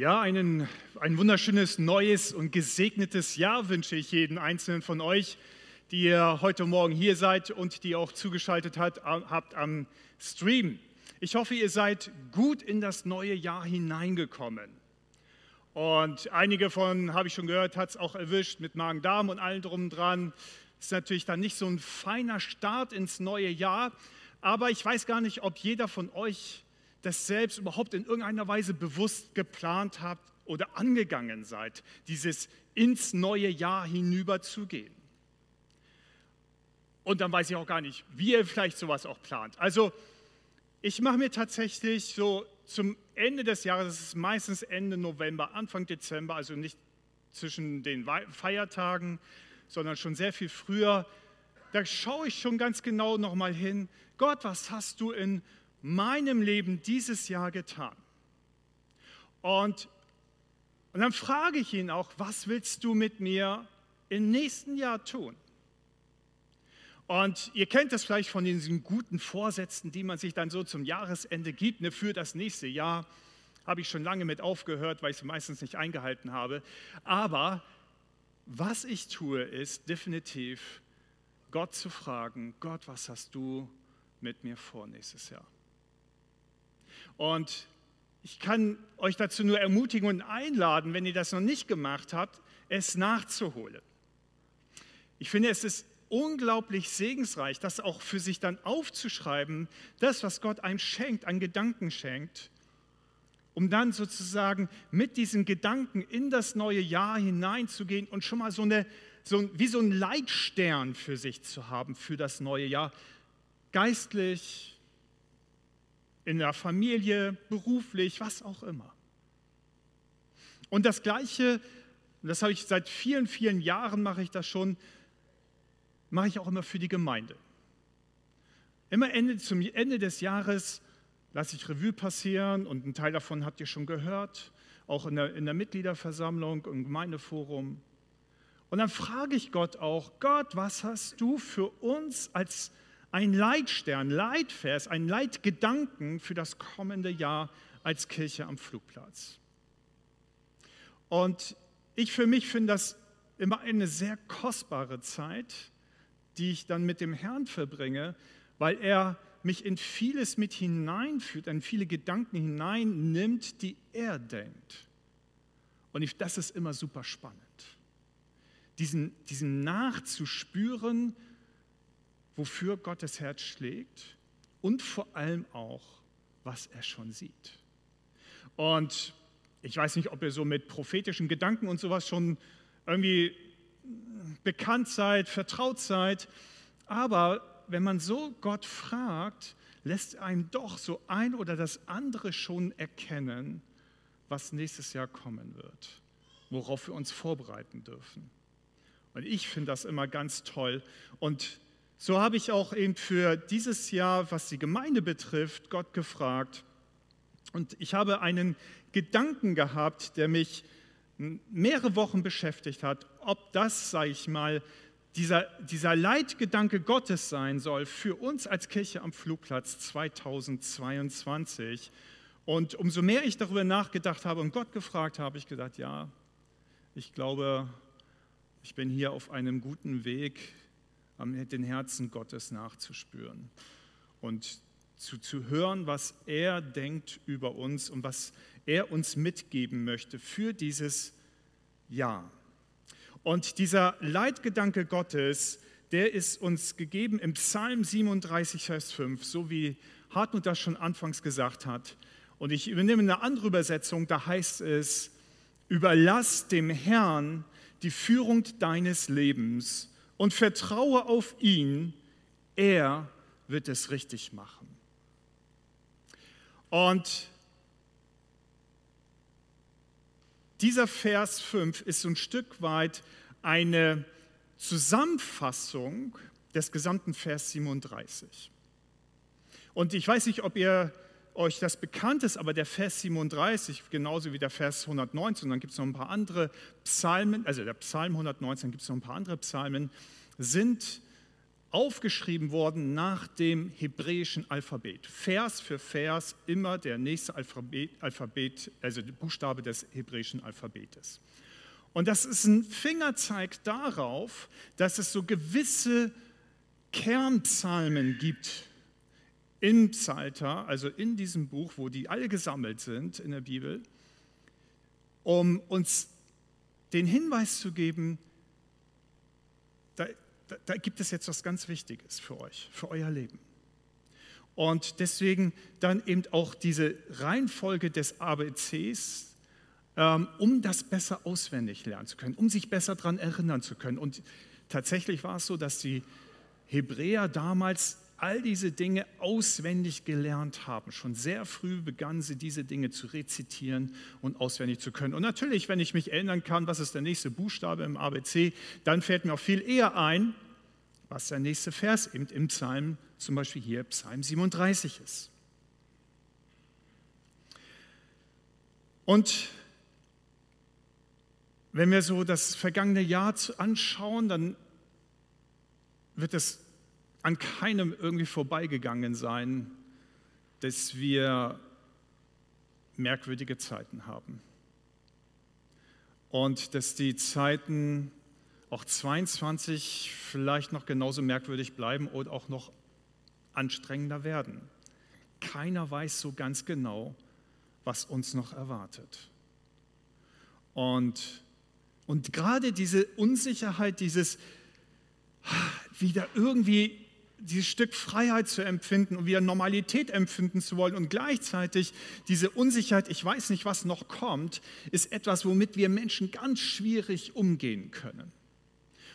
Ja, einen, ein wunderschönes neues und gesegnetes Jahr wünsche ich jeden einzelnen von euch, die ihr heute Morgen hier seid und die auch zugeschaltet hat, habt am Stream. Ich hoffe, ihr seid gut in das neue Jahr hineingekommen. Und einige von, habe ich schon gehört, hat es auch erwischt mit Magen-Darm und allem drum und dran. Ist natürlich dann nicht so ein feiner Start ins neue Jahr. Aber ich weiß gar nicht, ob jeder von euch das selbst überhaupt in irgendeiner Weise bewusst geplant habt oder angegangen seid, dieses ins neue Jahr hinüberzugehen. Und dann weiß ich auch gar nicht, wie ihr vielleicht sowas auch plant. Also ich mache mir tatsächlich so zum Ende des Jahres, das ist meistens Ende November, Anfang Dezember, also nicht zwischen den Feiertagen, sondern schon sehr viel früher, da schaue ich schon ganz genau nochmal hin, Gott, was hast du in meinem Leben dieses Jahr getan? Und, und dann frage ich ihn auch, was willst du mit mir im nächsten Jahr tun? Und ihr kennt das vielleicht von diesen guten Vorsätzen, die man sich dann so zum Jahresende gibt, ne, für das nächste Jahr. Habe ich schon lange mit aufgehört, weil ich sie meistens nicht eingehalten habe. Aber was ich tue, ist definitiv Gott zu fragen, Gott, was hast du mit mir vor nächstes Jahr? Und ich kann euch dazu nur ermutigen und einladen, wenn ihr das noch nicht gemacht habt, es nachzuholen. Ich finde, es ist unglaublich segensreich, das auch für sich dann aufzuschreiben, das, was Gott einem schenkt, an Gedanken schenkt, um dann sozusagen mit diesen Gedanken in das neue Jahr hineinzugehen und schon mal so eine, so wie so ein Leitstern für sich zu haben für das neue Jahr, geistlich, in der Familie, beruflich, was auch immer. Und das Gleiche, das habe ich seit vielen, vielen Jahren mache ich das schon, mache ich auch immer für die Gemeinde. Immer Ende, zum Ende des Jahres lasse ich Revue passieren und einen Teil davon habt ihr schon gehört, auch in der, in der Mitgliederversammlung, im Gemeindeforum. Und dann frage ich Gott auch, Gott, was hast du für uns als ein Leitstern, Leitvers, ein Leitgedanken für das kommende Jahr als Kirche am Flugplatz. Und ich für mich finde das immer eine sehr kostbare Zeit, die ich dann mit dem Herrn verbringe, weil er mich in vieles mit hineinführt, in viele Gedanken hineinnimmt, die er denkt. Und ich, das ist immer super spannend. Diesen, diesen nachzuspüren, wofür Gottes Herz schlägt und vor allem auch, was er schon sieht. Und ich weiß nicht, ob ihr so mit prophetischen Gedanken und sowas schon irgendwie bekannt seid, vertraut seid, aber wenn man so Gott fragt, lässt einem doch so ein oder das andere schon erkennen, was nächstes Jahr kommen wird, worauf wir uns vorbereiten dürfen. Und ich finde das immer ganz toll. Und so habe ich auch eben für dieses Jahr, was die Gemeinde betrifft, Gott gefragt. Und ich habe einen Gedanken gehabt, der mich mehrere Wochen beschäftigt hat, ob das, sage ich mal, dieser, dieser Leitgedanke Gottes sein soll für uns als Kirche am Flugplatz 2022. Und umso mehr ich darüber nachgedacht habe und Gott gefragt habe, ich gedacht, ja, ich glaube, ich bin hier auf einem guten Weg, den Herzen Gottes nachzuspüren und zu, zu hören, was er denkt über uns und was er uns mitgeben möchte für dieses Jahr. Und dieser Leitgedanke Gottes, der ist uns gegeben im Psalm 37, Vers 5, so wie Hartmut das schon anfangs gesagt hat. Und ich übernehme eine andere Übersetzung, da heißt es, überlass dem Herrn die Führung deines Lebens und vertraue auf ihn, er wird es richtig machen. Und dieser Vers 5 ist so ein Stück weit eine Zusammenfassung des gesamten Vers 37. Und ich weiß nicht, ob ihr euch das bekannt ist, aber der Vers 37, genauso wie der Vers 119, dann gibt es noch ein paar andere Psalmen, also der Psalm 119, gibt es noch ein paar andere Psalmen, sind aufgeschrieben worden nach dem hebräischen Alphabet. Vers für Vers immer der nächste Alphabet, Alphabet also der Buchstabe des hebräischen Alphabetes. Und das ist ein Fingerzeig darauf, dass es so gewisse Kernpsalmen gibt im Psalter, also in diesem Buch, wo die alle gesammelt sind in der Bibel, um uns den Hinweis zu geben, da, da, da gibt es jetzt was ganz Wichtiges für euch, für euer Leben. Und deswegen dann eben auch diese Reihenfolge des ABCs, ähm, um das besser auswendig lernen zu können, um sich besser daran erinnern zu können. Und tatsächlich war es so, dass die Hebräer damals all diese Dinge auswendig gelernt haben. Schon sehr früh begannen sie diese Dinge zu rezitieren und auswendig zu können. Und natürlich, wenn ich mich erinnern kann, was ist der nächste Buchstabe im ABC, dann fällt mir auch viel eher ein, was der nächste Vers eben im Psalm, zum Beispiel hier Psalm 37 ist. Und wenn wir so das vergangene Jahr anschauen, dann wird es an keinem irgendwie vorbeigegangen sein, dass wir merkwürdige Zeiten haben. Und dass die Zeiten auch 22 vielleicht noch genauso merkwürdig bleiben oder auch noch anstrengender werden. Keiner weiß so ganz genau, was uns noch erwartet. Und und gerade diese Unsicherheit, dieses wieder irgendwie dieses Stück Freiheit zu empfinden und wieder Normalität empfinden zu wollen und gleichzeitig diese Unsicherheit, ich weiß nicht, was noch kommt, ist etwas, womit wir Menschen ganz schwierig umgehen können.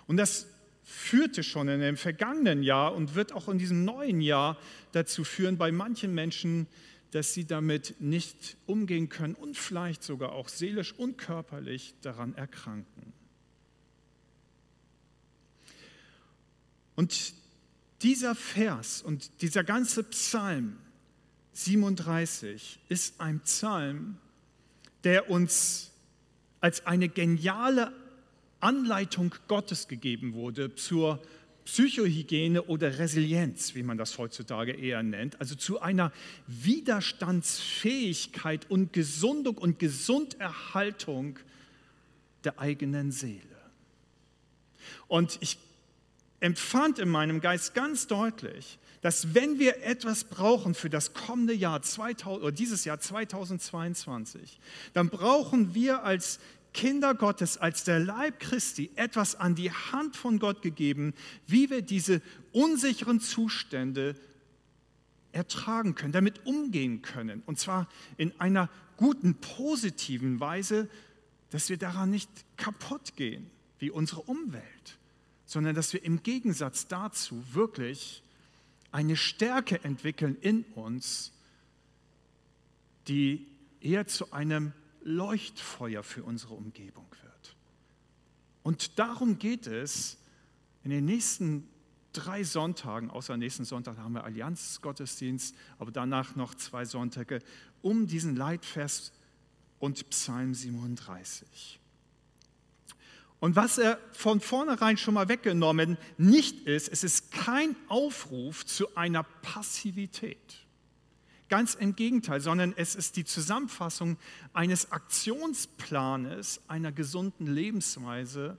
Und das führte schon in dem vergangenen Jahr und wird auch in diesem neuen Jahr dazu führen, bei manchen Menschen, dass sie damit nicht umgehen können und vielleicht sogar auch seelisch und körperlich daran erkranken. Und dieser Vers und dieser ganze Psalm 37 ist ein Psalm, der uns als eine geniale Anleitung Gottes gegeben wurde zur Psychohygiene oder Resilienz, wie man das heutzutage eher nennt, also zu einer Widerstandsfähigkeit und Gesundung und Gesunderhaltung der eigenen Seele. Und ich empfand in meinem Geist ganz deutlich, dass wenn wir etwas brauchen für das kommende Jahr 2000, oder dieses Jahr 2022, dann brauchen wir als Kinder Gottes, als der Leib Christi etwas an die Hand von Gott gegeben, wie wir diese unsicheren Zustände ertragen können, damit umgehen können. Und zwar in einer guten, positiven Weise, dass wir daran nicht kaputt gehen wie unsere Umwelt, sondern dass wir im Gegensatz dazu wirklich eine Stärke entwickeln in uns, die eher zu einem Leuchtfeuer für unsere Umgebung wird. Und darum geht es in den nächsten drei Sonntagen, außer nächsten Sonntag haben wir Allianzgottesdienst, aber danach noch zwei Sonntage, um diesen Leitvers und Psalm 37. Und was er von vornherein schon mal weggenommen nicht ist, es ist kein Aufruf zu einer Passivität. Ganz im Gegenteil, sondern es ist die Zusammenfassung eines Aktionsplanes einer gesunden Lebensweise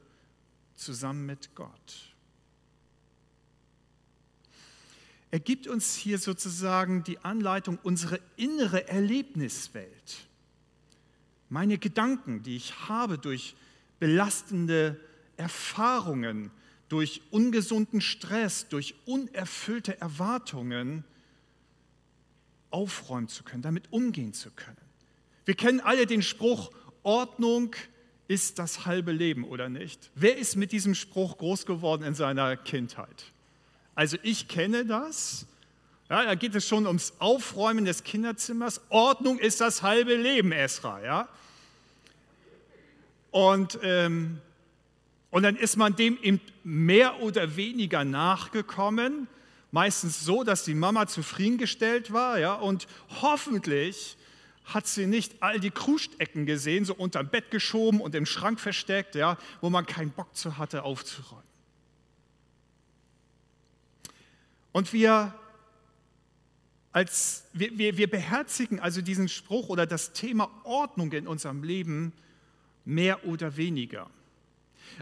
zusammen mit Gott. Er gibt uns hier sozusagen die Anleitung, unsere innere Erlebniswelt, meine Gedanken, die ich habe durch belastende Erfahrungen, durch ungesunden Stress, durch unerfüllte Erwartungen, aufräumen zu können, damit umgehen zu können. Wir kennen alle den Spruch, Ordnung ist das halbe Leben oder nicht? Wer ist mit diesem Spruch groß geworden in seiner Kindheit? Also ich kenne das. Ja, da geht es schon ums Aufräumen des Kinderzimmers. Ordnung ist das halbe Leben, Esra. Ja? Und, ähm, und dann ist man dem eben mehr oder weniger nachgekommen meistens so, dass die Mama zufriedengestellt war, ja, und hoffentlich hat sie nicht all die Krustecken gesehen, so unterm Bett geschoben und im Schrank versteckt, ja, wo man keinen Bock zu hatte, aufzuräumen. Und wir, als, wir, wir, wir beherzigen also diesen Spruch oder das Thema Ordnung in unserem Leben mehr oder weniger.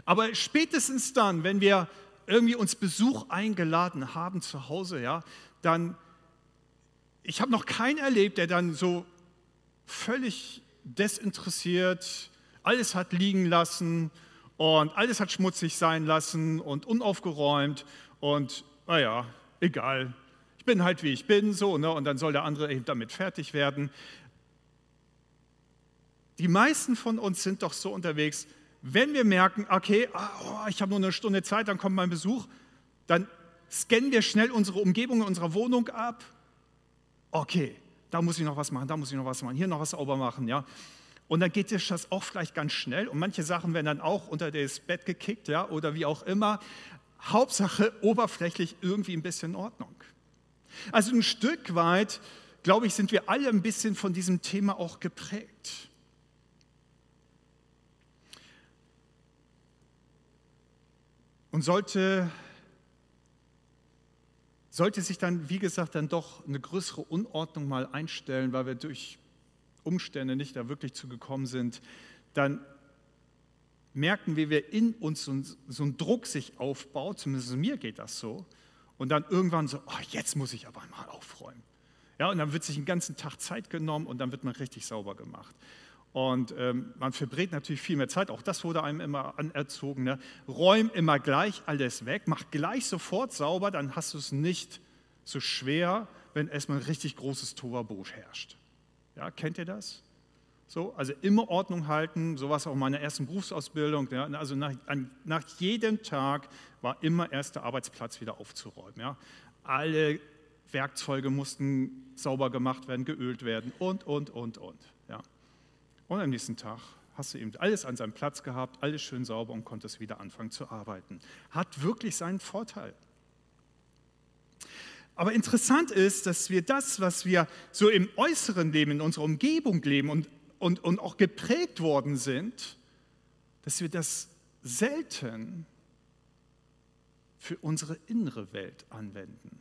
Aber spätestens dann, wenn wir irgendwie uns Besuch eingeladen haben zu Hause, ja, dann, ich habe noch keinen erlebt, der dann so völlig desinteressiert alles hat liegen lassen und alles hat schmutzig sein lassen und unaufgeräumt und naja, egal, ich bin halt wie ich bin, so, ne, und dann soll der andere eben damit fertig werden. Die meisten von uns sind doch so unterwegs, wenn wir merken, okay, ah, oh, ich habe nur eine Stunde Zeit, dann kommt mein Besuch, dann scannen wir schnell unsere Umgebung in unserer Wohnung ab. Okay, da muss ich noch was machen, da muss ich noch was machen, hier noch was sauber machen, ja. Und dann geht das auch vielleicht ganz schnell und manche Sachen werden dann auch unter das Bett gekickt, ja, oder wie auch immer. Hauptsache oberflächlich irgendwie ein bisschen Ordnung. Also ein Stück weit, glaube ich, sind wir alle ein bisschen von diesem Thema auch geprägt. Und sollte, sollte sich dann, wie gesagt, dann doch eine größere Unordnung mal einstellen, weil wir durch Umstände nicht da wirklich zugekommen sind, dann merken wir, wie in uns so so ein, Druck sich aufbaut, zumindest mir geht das so, und dann irgendwann so, oh, jetzt muss ich aber mal aufräumen. Ja, und dann wird sich einen ganzen Tag Zeit genommen und dann wird man richtig sauber gemacht. Und ähm, man verbrät natürlich viel mehr Zeit, auch das wurde einem immer anerzogen. Ne? Räum immer gleich alles weg, mach gleich sofort sauber, dann hast du es nicht so schwer, wenn erstmal ein richtig großes Toverbusch herrscht. Ja, kennt ihr das? So, also immer Ordnung halten, sowas auch in meiner ersten Berufsausbildung. Ja, also nach, an, nach, jedem Tag war immer erst der Arbeitsplatz wieder aufzuräumen. Ja. Alle Werkzeuge mussten sauber gemacht werden, geölt werden und, und, und, und. Ja. Und am nächsten Tag hast du eben alles an seinem Platz gehabt, alles schön sauber und konntest wieder anfangen zu arbeiten. Hat wirklich seinen Vorteil. Aber interessant ist, dass wir das, was wir so im äußeren Leben, in unserer Umgebung leben und, und, und auch geprägt worden sind, dass wir das selten für unsere innere Welt anwenden.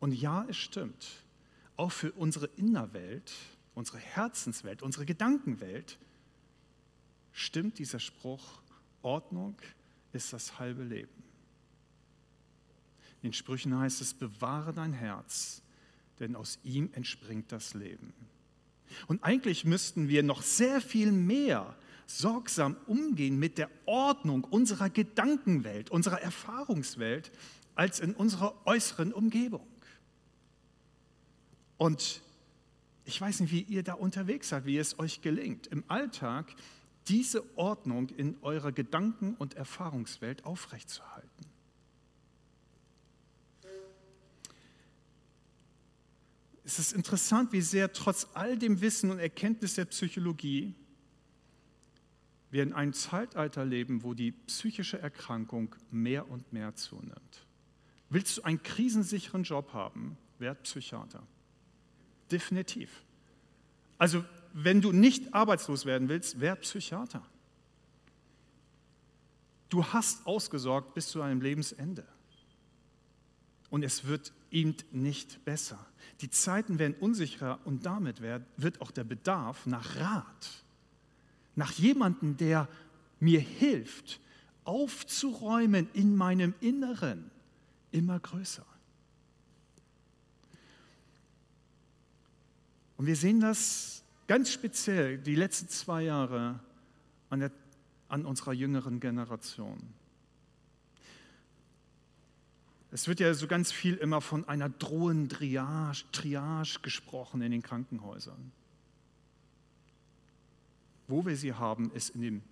Und ja, es stimmt, auch für unsere Innerwelt unsere Herzenswelt, unsere Gedankenwelt, stimmt dieser Spruch, Ordnung ist das halbe Leben. In den Sprüchen heißt es, bewahre dein Herz, denn aus ihm entspringt das Leben. Und eigentlich müssten wir noch sehr viel mehr sorgsam umgehen mit der Ordnung unserer Gedankenwelt, unserer Erfahrungswelt, als in unserer äußeren Umgebung. Und ich weiß nicht, wie ihr da unterwegs seid, wie es euch gelingt, im Alltag diese Ordnung in eurer Gedanken- und Erfahrungswelt aufrechtzuerhalten. Es ist interessant, wie sehr trotz all dem Wissen und Erkenntnis der Psychologie wir in einem Zeitalter leben, wo die psychische Erkrankung mehr und mehr zunimmt. Willst du einen krisensicheren Job haben, werd Psychiater. Definitiv. Also wenn du nicht arbeitslos werden willst, werd Psychiater. Du hast ausgesorgt bis zu deinem Lebensende. Und es wird ihm nicht besser. Die Zeiten werden unsicherer und damit wird auch der Bedarf nach Rat, nach jemandem, der mir hilft, aufzuräumen in meinem Inneren, immer größer. Und wir sehen das ganz speziell die letzten zwei Jahre an, der, an unserer jüngeren Generation. Es wird ja so ganz viel immer von einer drohenden Triage, Triage gesprochen in den Krankenhäusern. Wo wir sie haben, ist in den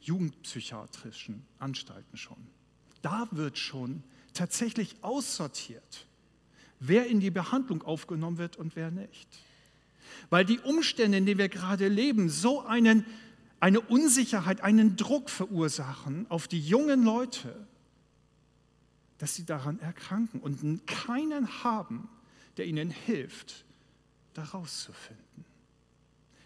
jugendpsychiatrischen Anstalten schon. Da wird schon tatsächlich aussortiert, wer in die Behandlung aufgenommen wird und wer nicht weil die Umstände, in denen wir gerade leben, so einen, eine Unsicherheit, einen Druck verursachen auf die jungen Leute, dass sie daran erkranken und keinen haben, der ihnen hilft, daraus zu finden,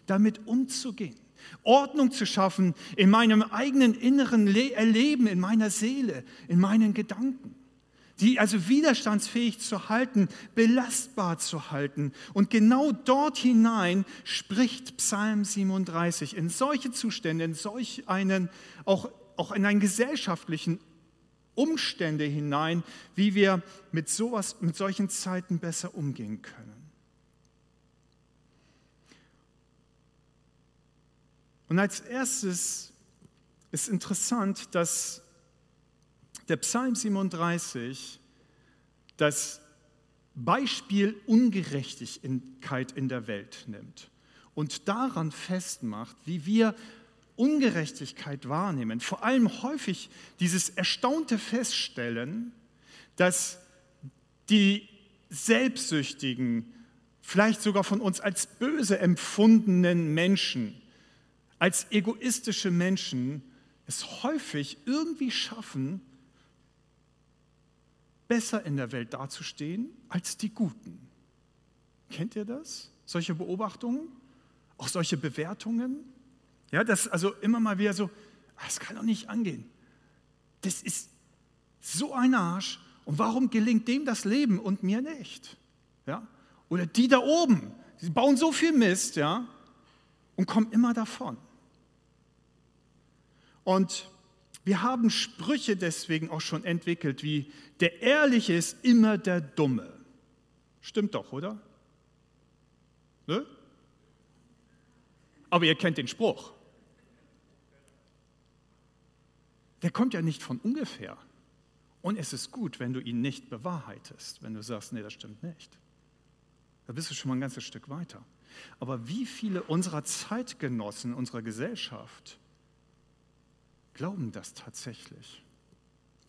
damit umzugehen, Ordnung zu schaffen in meinem eigenen inneren Erleben, in meiner Seele, in meinen Gedanken. Die also widerstandsfähig zu halten, belastbar zu halten. Und genau dort hinein spricht Psalm 37 in solche Zustände, in solch einen, auch, auch in einen gesellschaftlichen Umstände hinein, wie wir mit sowas, mit solchen Zeiten besser umgehen können. Und als erstes ist interessant, dass der Psalm 37 das Beispiel Ungerechtigkeit in der Welt nimmt und daran festmacht, wie wir Ungerechtigkeit wahrnehmen. Vor allem häufig dieses erstaunte Feststellen, dass die selbstsüchtigen, vielleicht sogar von uns als böse empfundenen Menschen, als egoistische Menschen es häufig irgendwie schaffen, besser in der Welt dazustehen als die Guten. Kennt ihr das? Solche Beobachtungen? Auch solche Bewertungen? Ja, das also immer mal wieder so, ah, das kann doch nicht angehen. Das ist so ein Arsch und warum gelingt dem das Leben und mir nicht? Ja? Oder die da oben, die bauen so viel Mist, ja, und kommen immer davon. Und wir haben Sprüche deswegen auch schon entwickelt, wie der Ehrliche ist immer der Dumme. Stimmt doch, oder? Ne? Aber ihr kennt den Spruch. Der kommt ja nicht von ungefähr. Und es ist gut, wenn du ihn nicht bewahrheitest, wenn du sagst, nee, das stimmt nicht. Da bist du schon mal ein ganzes Stück weiter. Aber wie viele unserer Zeitgenossen, unserer Gesellschaft glauben das tatsächlich?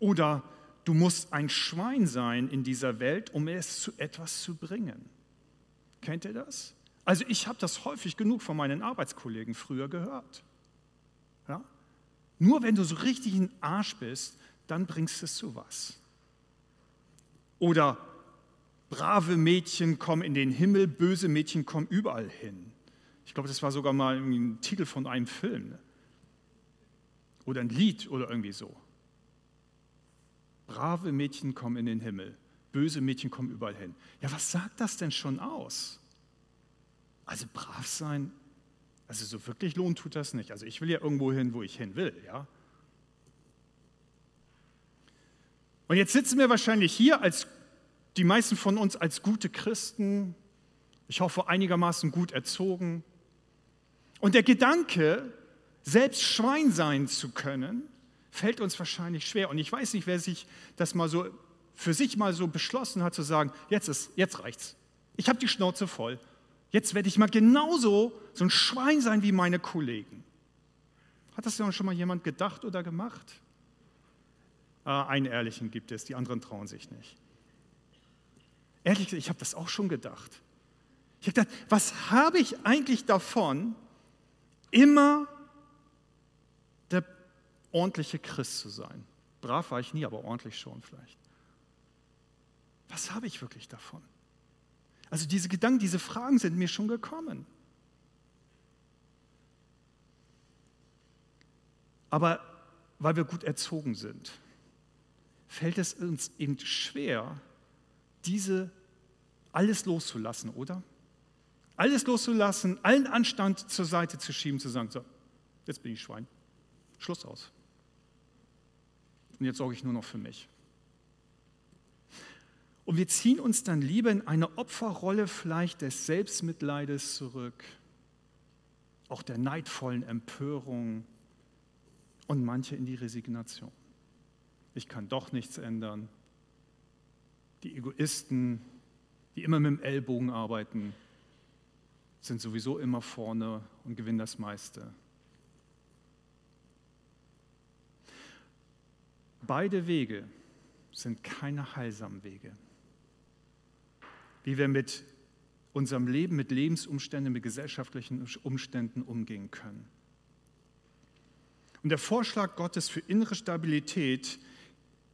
Oder du musst ein Schwein sein in dieser Welt, um es zu etwas zu bringen. Kennt ihr das? Also ich habe das häufig genug von meinen Arbeitskollegen früher gehört. Ja? Nur wenn du so richtig ein Arsch bist, dann bringst du es zu was. Oder brave Mädchen kommen in den Himmel, böse Mädchen kommen überall hin. Ich glaube, das war sogar mal ein Titel von einem Film. Oder ein Lied oder irgendwie so. Brave Mädchen kommen in den Himmel, böse Mädchen kommen überall hin. Ja, was sagt das denn schon aus? Also brav sein, also so wirklich lohnt tut das nicht. Also ich will ja irgendwo hin, wo ich hin will, ja. Und jetzt sitzen wir wahrscheinlich hier als die meisten von uns als gute Christen, ich hoffe einigermaßen gut erzogen. Und der Gedanke, selbst Schwein sein zu können, fällt uns wahrscheinlich schwer. Und ich weiß nicht, wer sich das mal so für sich mal so beschlossen hat zu sagen, jetzt ist, jetzt reicht's. Ich habe die Schnauze voll. Jetzt werde ich mal genauso so ein Schwein sein wie meine Kollegen. Hat das ja schon mal jemand gedacht oder gemacht? Ah, einen Ehrlichen gibt es, die anderen trauen sich nicht. Ehrlich gesagt, ich habe das auch schon gedacht. Ich habe gedacht, was habe ich eigentlich davon, immer ordentliche Christ zu sein? Brav war ich nie, aber ordentlich schon vielleicht. Was habe ich wirklich davon? Also diese Gedanken, diese Fragen sind mir schon gekommen. Aber weil wir gut erzogen sind, fällt es uns eben schwer, diese alles loszulassen, oder? Alles loszulassen, allen Anstand zur Seite zu schieben, zu sagen, so, jetzt bin ich Schwein. Schluss aus. Und jetzt sorge ich nur noch für mich. Und wir ziehen uns dann lieber in eine Opferrolle vielleicht des Selbstmitleides zurück, auch der neidvollen Empörung und manche in die Resignation. Ich kann doch nichts ändern. Die Egoisten, die immer mit dem Ellbogen arbeiten, sind sowieso immer vorne und gewinnen das meiste. Beide Wege sind keine heilsamen Wege wie wir mit unserem Leben, mit Lebensumständen, mit gesellschaftlichen Umständen umgehen können. Und der Vorschlag Gottes für innere Stabilität,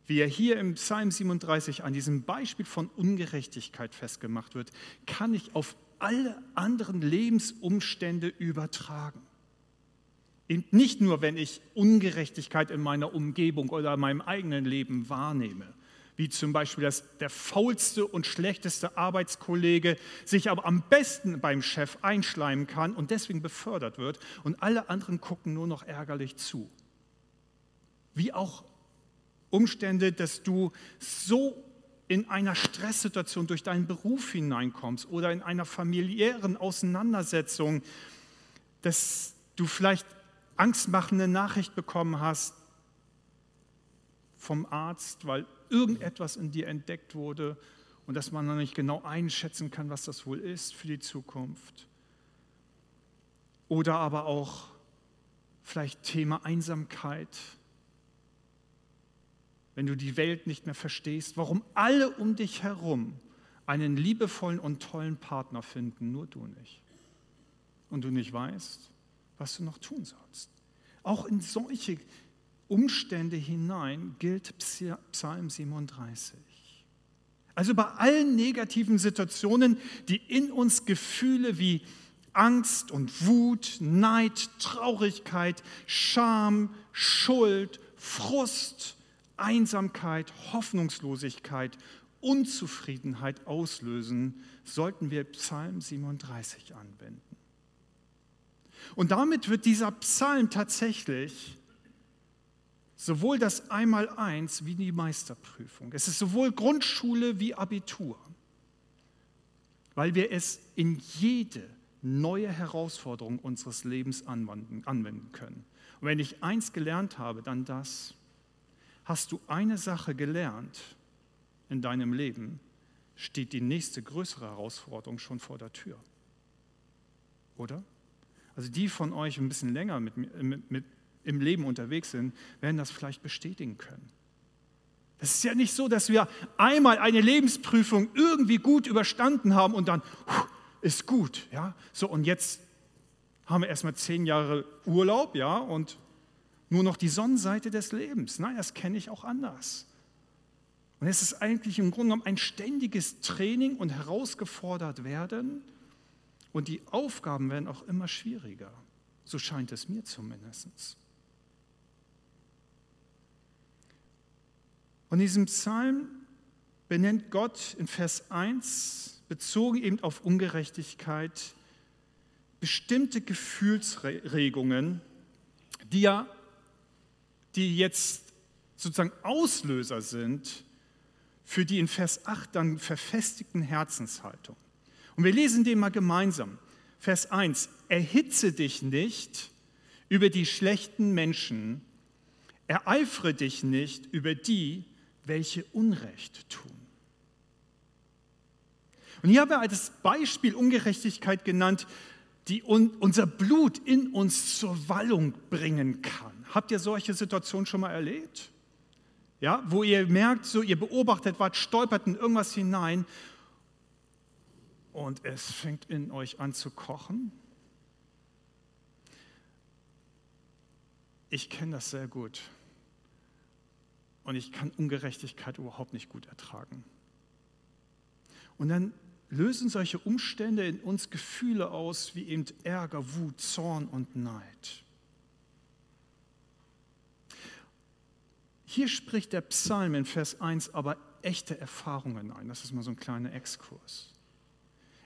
wie er hier im Psalm 37 an diesem Beispiel von Ungerechtigkeit festgemacht wird, kann ich auf alle anderen Lebensumstände übertragen. Nicht nur, wenn ich Ungerechtigkeit in meiner Umgebung oder in meinem eigenen Leben wahrnehme, wie zum Beispiel, dass der faulste und schlechteste Arbeitskollege sich aber am besten beim Chef einschleimen kann und deswegen befördert wird und alle anderen gucken nur noch ärgerlich zu. Wie auch Umstände, dass du so in einer Stresssituation durch deinen Beruf hineinkommst oder in einer familiären Auseinandersetzung, dass du vielleicht angstmachende Nachricht bekommen hast vom Arzt, weil irgendetwas in dir entdeckt wurde und dass man noch nicht genau einschätzen kann, was das wohl ist für die Zukunft. Oder aber auch vielleicht Thema Einsamkeit, wenn du die Welt nicht mehr verstehst, warum alle um dich herum einen liebevollen und tollen Partner finden, nur du nicht. Und du nicht weißt, was du noch tun sollst. Auch in solche Umstände hinein gilt Psalm 37. Also bei allen negativen Situationen, die in uns Gefühle wie Angst und Wut, Neid, Traurigkeit, Scham, Schuld, Frust, Einsamkeit, Hoffnungslosigkeit, Unzufriedenheit auslösen, sollten wir Psalm 37 anwenden. Und damit wird dieser Psalm tatsächlich sowohl das Einmaleins wie die Meisterprüfung. Es ist sowohl Grundschule wie Abitur, weil wir es in jede neue Herausforderung unseres Lebens anwenden, können. Und wenn ich eins gelernt habe, dann das. Hast du eine Sache gelernt in deinem Leben, steht die nächste größere Herausforderung schon vor der Tür. Oder? Also die von euch ein bisschen länger mit, mit, mit im Leben unterwegs sind, werden das vielleicht bestätigen können. Es ist ja nicht so, dass wir einmal eine Lebensprüfung irgendwie gut überstanden haben und dann ist gut, ja. So und jetzt haben wir erstmal zehn Jahre Urlaub, ja, und nur noch die Sonnenseite des Lebens. Nein, das kenne ich auch anders. Und es ist eigentlich im Grunde genommen ein ständiges Training und herausgefordert werden. Und die Aufgaben werden auch immer schwieriger. So scheint es mir zumindest. Und in diesem Psalm benennt Gott in Vers 1, bezogen eben auf Ungerechtigkeit, bestimmte Gefühlsregungen, die ja, die jetzt sozusagen Auslöser sind für die in Vers 8 dann verfestigten Herzenshaltung. Und wir lesen den mal gemeinsam. Vers 1, erhitze dich nicht über die schlechten Menschen, ereifere dich nicht über die, welche Unrecht tun. Und hier habe ich als Beispiel Ungerechtigkeit genannt, die unser Blut in uns zur Wallung bringen kann. Habt ihr solche Situationen schon mal erlebt? Ja, wo ihr merkt, so ihr beobachtet wart, stolpert in irgendwas hinein und es fängt in euch an zu kochen. Ich kenne das sehr gut und ich kann Ungerechtigkeit überhaupt nicht gut ertragen. Und dann lösen solche Umstände in uns Gefühle aus wie eben Ärger, Wut, Zorn und Neid. Hier spricht der Psalm in Vers 1 aber echte Erfahrungen ein. Das ist mal so ein kleiner Exkurs.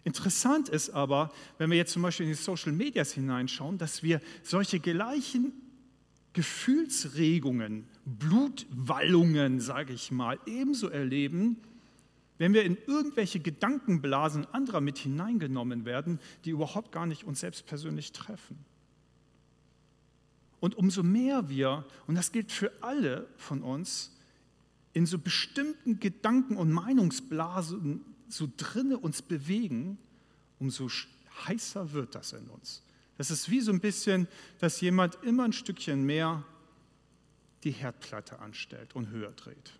Interessant ist aber, wenn wir jetzt zum Beispiel in die Social Medias hineinschauen, dass wir solche gleichen Gefühlsregungen, Blutwallungen, sage ich mal, ebenso erleben, wenn wir in irgendwelche Gedankenblasen anderer mit hineingenommen werden, die überhaupt gar nicht uns selbst persönlich treffen. Und umso mehr wir, und das gilt für alle von uns, in so bestimmten Gedanken- und Meinungsblasen so drinne uns bewegen, umso heißer wird das in uns. Das ist wie so ein bisschen, dass jemand immer ein Stückchen mehr die Herdplatte anstellt und höher dreht.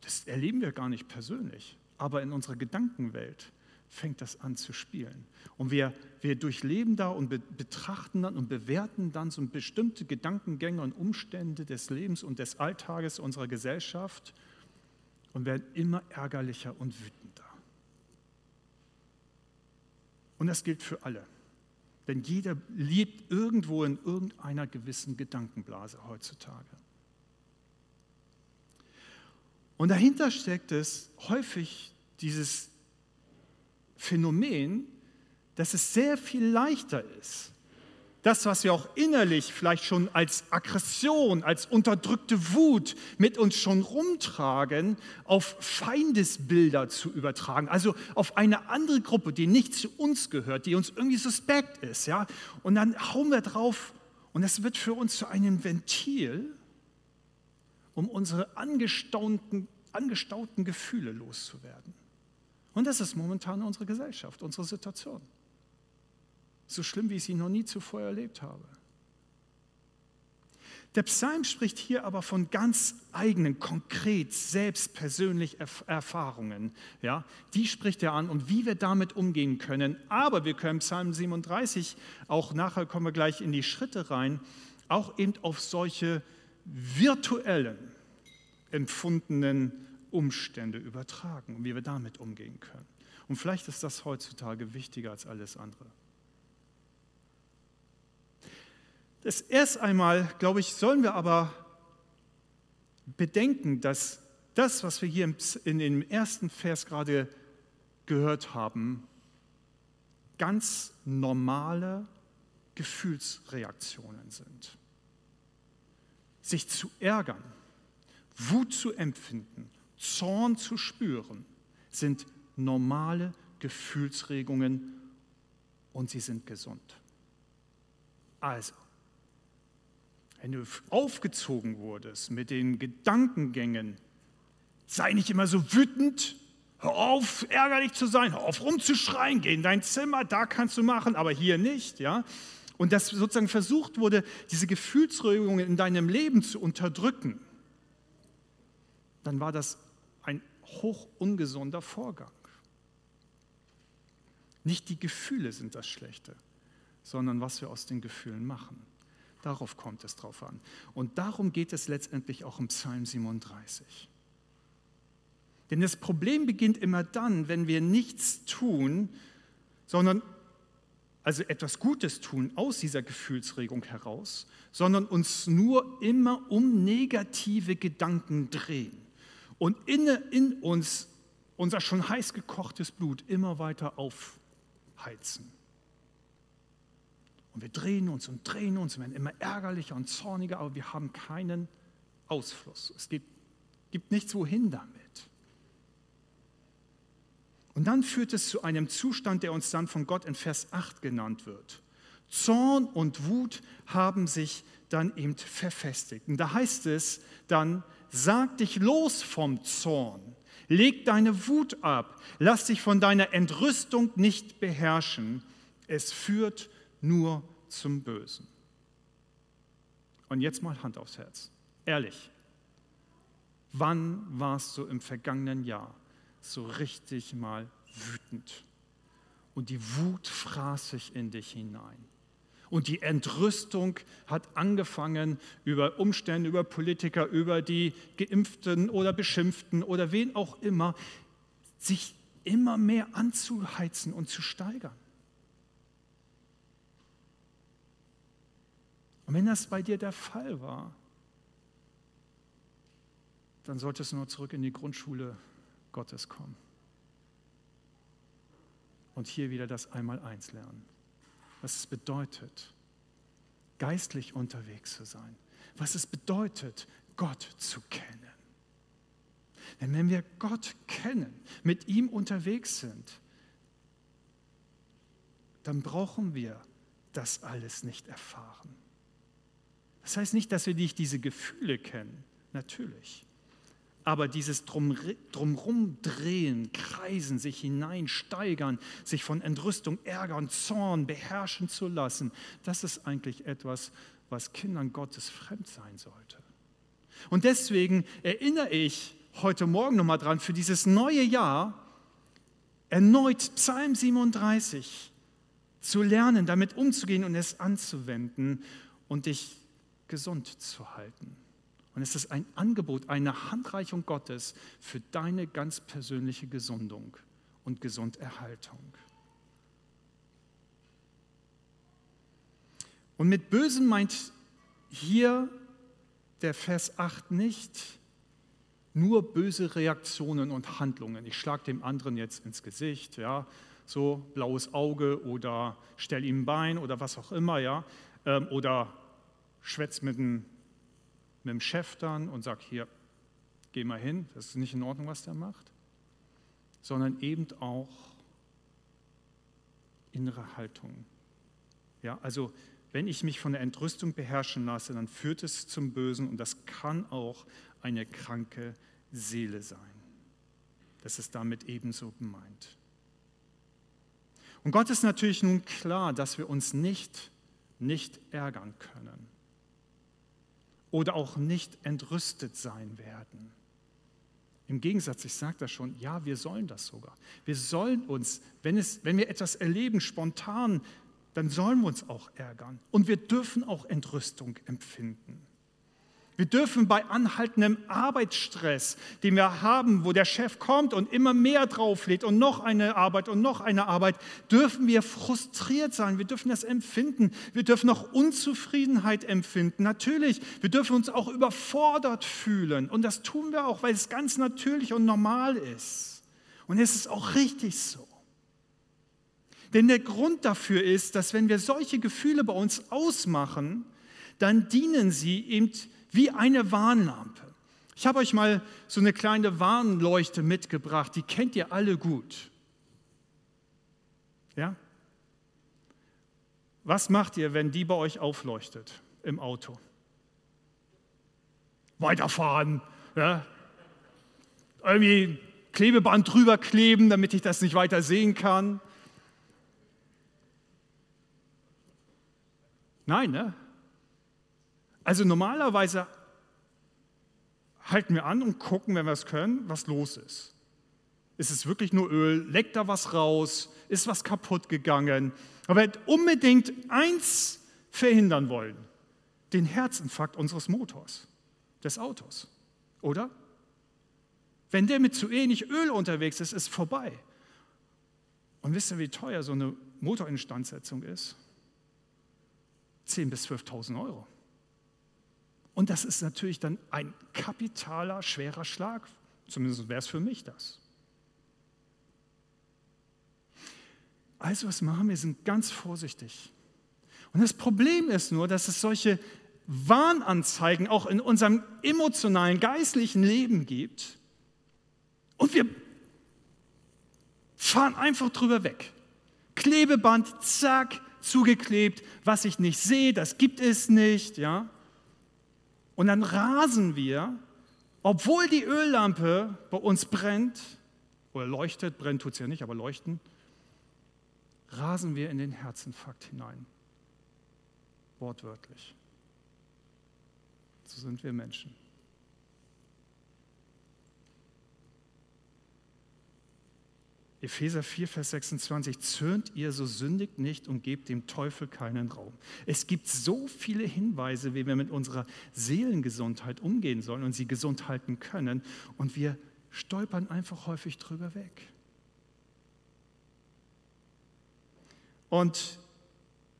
Das erleben wir gar nicht persönlich, aber in unserer Gedankenwelt fängt das an zu spielen. Und wir, wir durchleben da und be betrachten dann und bewerten dann so bestimmte Gedankengänge und Umstände des Lebens und des Alltages unserer Gesellschaft und werden immer ärgerlicher und wütender. Und das gilt für alle. Denn jeder lebt irgendwo in irgendeiner gewissen Gedankenblase heutzutage. Und dahinter steckt es häufig dieses Phänomen, dass es sehr viel leichter ist, das, was wir auch innerlich vielleicht schon als Aggression, als unterdrückte Wut mit uns schon rumtragen, auf Feindesbilder zu übertragen, also auf eine andere Gruppe, die nicht zu uns gehört, die uns irgendwie suspekt ist, ja? Und dann hauen wir drauf und das wird für uns zu einem Ventil, um unsere angestauten, angestauten Gefühle loszuwerden. Und das ist momentan unsere Gesellschaft, unsere Situation so schlimm, wie ich sie noch nie zuvor erlebt habe. Der Psalm spricht hier aber von ganz eigenen, konkret, selbst persönlichen Erfahrungen. Ja, die spricht er an und wie wir damit umgehen können. Aber wir können Psalm 37, auch nachher kommen wir gleich in die Schritte rein, auch eben auf solche virtuellen, empfundenen Umstände übertragen und wie wir damit umgehen können. Und vielleicht ist das heutzutage wichtiger als alles andere. Das erst einmal, glaube ich, sollen wir aber bedenken, dass das, was wir hier in dem ersten Vers gerade gehört haben, ganz normale Gefühlsreaktionen sind. Sich zu ärgern, Wut zu empfinden, Zorn zu spüren, sind normale Gefühlsregungen und sie sind gesund. Also, wenn du aufgezogen wurdest mit den Gedankengängen, sei nicht immer so wütend, hör auf, ärgerlich zu sein, hör auf rumzuschreien, geh in dein Zimmer, da kannst du machen, aber hier nicht, ja. Und dass sozusagen versucht wurde, diese Gefühlsregungen in deinem Leben zu unterdrücken, dann war das ein hoch ungesunder Vorgang. Nicht die Gefühle sind das Schlechte, sondern was wir aus den Gefühlen machen. Darauf kommt es drauf an. Und darum geht es letztendlich auch im Psalm 37. Denn das Problem beginnt immer dann, wenn wir nichts tun, sondern also etwas Gutes tun aus dieser Gefühlsregung heraus, sondern uns nur immer um negative Gedanken drehen und in, in uns unser schon heiß gekochtes Blut immer weiter aufheizen. Und wir drehen uns und drehen uns, werden immer ärgerlicher und zorniger, aber wir haben keinen Ausfluss. Es gibt, gibt nichts wohin damit. Und dann führt es zu einem Zustand, der uns dann von Gott in Vers 8 genannt wird. Zorn und Wut haben sich dann eben verfestigt. Und da heißt es dann, sag dich los vom Zorn, leg deine Wut ab, lass dich von deiner Entrüstung nicht beherrschen. Es führt zu nur zum Bösen. Und jetzt mal Hand aufs Herz. Ehrlich, wann warst du im vergangenen Jahr so richtig mal wütend? Und die Wut fraß sich in dich hinein. Und die Entrüstung hat angefangen über Umstände, über Politiker, über die Geimpften oder Beschimpften oder wen auch immer, sich immer mehr anzuheizen und zu steigern. Und wenn das bei dir der Fall war, dann solltest du nur zurück in die Grundschule Gottes kommen. Und hier wieder das Einmaleins lernen. Was es bedeutet, geistlich unterwegs zu sein. Was es bedeutet, Gott zu kennen. Denn wenn wir Gott kennen, mit ihm unterwegs sind, dann brauchen wir das alles nicht erfahren. Das heißt nicht, dass wir nicht diese Gefühle kennen, natürlich. Aber dieses Drum, Drumrum drehen, kreisen, sich hineinsteigern, sich von Entrüstung, Ärger und Zorn beherrschen zu lassen, das ist eigentlich etwas, was Kindern Gottes fremd sein sollte. Und deswegen erinnere ich heute Morgen nochmal dran, für dieses neue Jahr erneut Psalm 37 zu lernen, damit umzugehen und es anzuwenden und dich gesund zu halten. Und es ist ein Angebot, eine Handreichung Gottes für deine ganz persönliche Gesundung und Gesunderhaltung. Und mit Bösen meint hier der Vers 8 nicht nur böse Reaktionen und Handlungen. Ich schlage dem anderen jetzt ins Gesicht, ja, so blaues Auge oder stell ihm ein Bein oder was auch immer, ja, ähm, oder schwätzt mit dem, mit dem Chef dann und sagt, hier, geh mal hin, das ist nicht in Ordnung, was der macht, sondern eben auch innere Haltung. Ja, also wenn ich mich von der Entrüstung beherrschen lasse, dann führt es zum Bösen und das kann auch eine kranke Seele sein. Das ist damit ebenso gemeint. Und Gott ist natürlich nun klar, dass wir uns nicht, nicht ärgern können oder auch nicht entrüstet sein werden. Im Gegensatz, ich sage das schon, ja, wir sollen das sogar. Wir sollen uns, wenn, es, wenn wir etwas erleben, spontan, dann sollen wir uns auch ärgern. Und wir dürfen auch Entrüstung empfinden. Wir dürfen bei anhaltendem Arbeitsstress, den wir haben, wo der Chef kommt und immer mehr drauflädt und noch eine Arbeit und noch eine Arbeit, dürfen wir frustriert sein. Wir dürfen das empfinden. Wir dürfen auch Unzufriedenheit empfinden. Natürlich, wir dürfen uns auch überfordert fühlen. Und das tun wir auch, weil es ganz natürlich und normal ist. Und es ist auch richtig so. Denn der Grund dafür ist, dass wenn wir solche Gefühle bei uns ausmachen, dann dienen sie eben wie eine Warnlampe. Ich habe euch mal so eine kleine Warnleuchte mitgebracht, die kennt ihr alle gut. Ja? Was macht ihr, wenn die bei euch aufleuchtet im Auto? Weiterfahren. Ja? Irgendwie Klebeband drüber kleben, damit ich das nicht weiter sehen kann. Nein, ne? Also normalerweise halten wir an und gucken, wenn wir es können, was los ist. Ist es wirklich nur Öl? Leckt da was raus? Ist was kaputt gegangen? Aber wir unbedingt eins verhindern wollen: den Herzinfarkt unseres Motors, des Autos. Oder? Wenn der mit zu wenig Öl unterwegs ist, ist vorbei. Und wisst ihr, wie teuer so eine Motorinstandsetzung ist? 10.000 bis 12.000 Euro. Und das ist natürlich dann ein kapitaler, schwerer Schlag. Zumindest wäre es für mich das. Also was machen wir? Sind ganz vorsichtig. Und das Problem ist nur, dass es solche Warnanzeigen auch in unserem emotionalen, geistlichen Leben gibt. Und wir fahren einfach drüber weg. Klebeband, zack, zugeklebt. Was ich nicht sehe, das gibt es nicht. Ja? Und dann rasen wir, obwohl die Öllampe bei uns brennt, oder leuchtet, brennt tut es ja nicht, aber leuchten, rasen wir in den Herzinfarkt hinein. Wortwörtlich. So sind wir Menschen. Epheser 4, Vers 26, zürnt ihr, so sündigt nicht und gebt dem Teufel keinen Raum. Es gibt so viele Hinweise, wie wir mit unserer Seelengesundheit umgehen sollen und sie gesund halten können und wir stolpern einfach häufig drüber weg. Und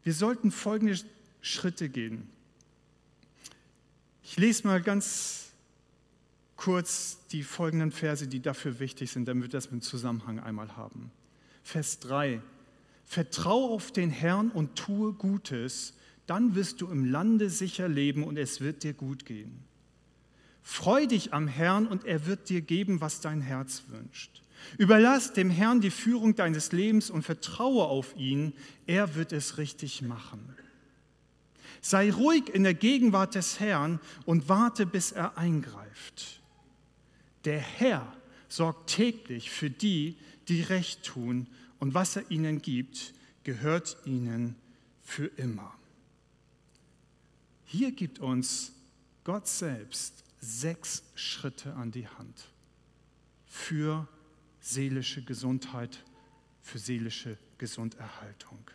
wir sollten folgende Schritte gehen. Ich lese mal ganz kurz die folgenden Verse, die dafür wichtig sind, damit wir das im Zusammenhang einmal haben. Vers 3. Vertrau auf den Herrn und tue Gutes, dann wirst du im Lande sicher leben und es wird dir gut gehen. Freu dich am Herrn und er wird dir geben, was dein Herz wünscht. Überlass dem Herrn die Führung deines Lebens und vertraue auf ihn, er wird es richtig machen. Sei ruhig in der Gegenwart des Herrn und warte, bis er eingreift. Der Herr sorgt täglich für die, die recht tun, und was er ihnen gibt, gehört ihnen für immer. Hier gibt uns Gott selbst sechs Schritte an die Hand für seelische Gesundheit, für seelische Gesunderhaltung.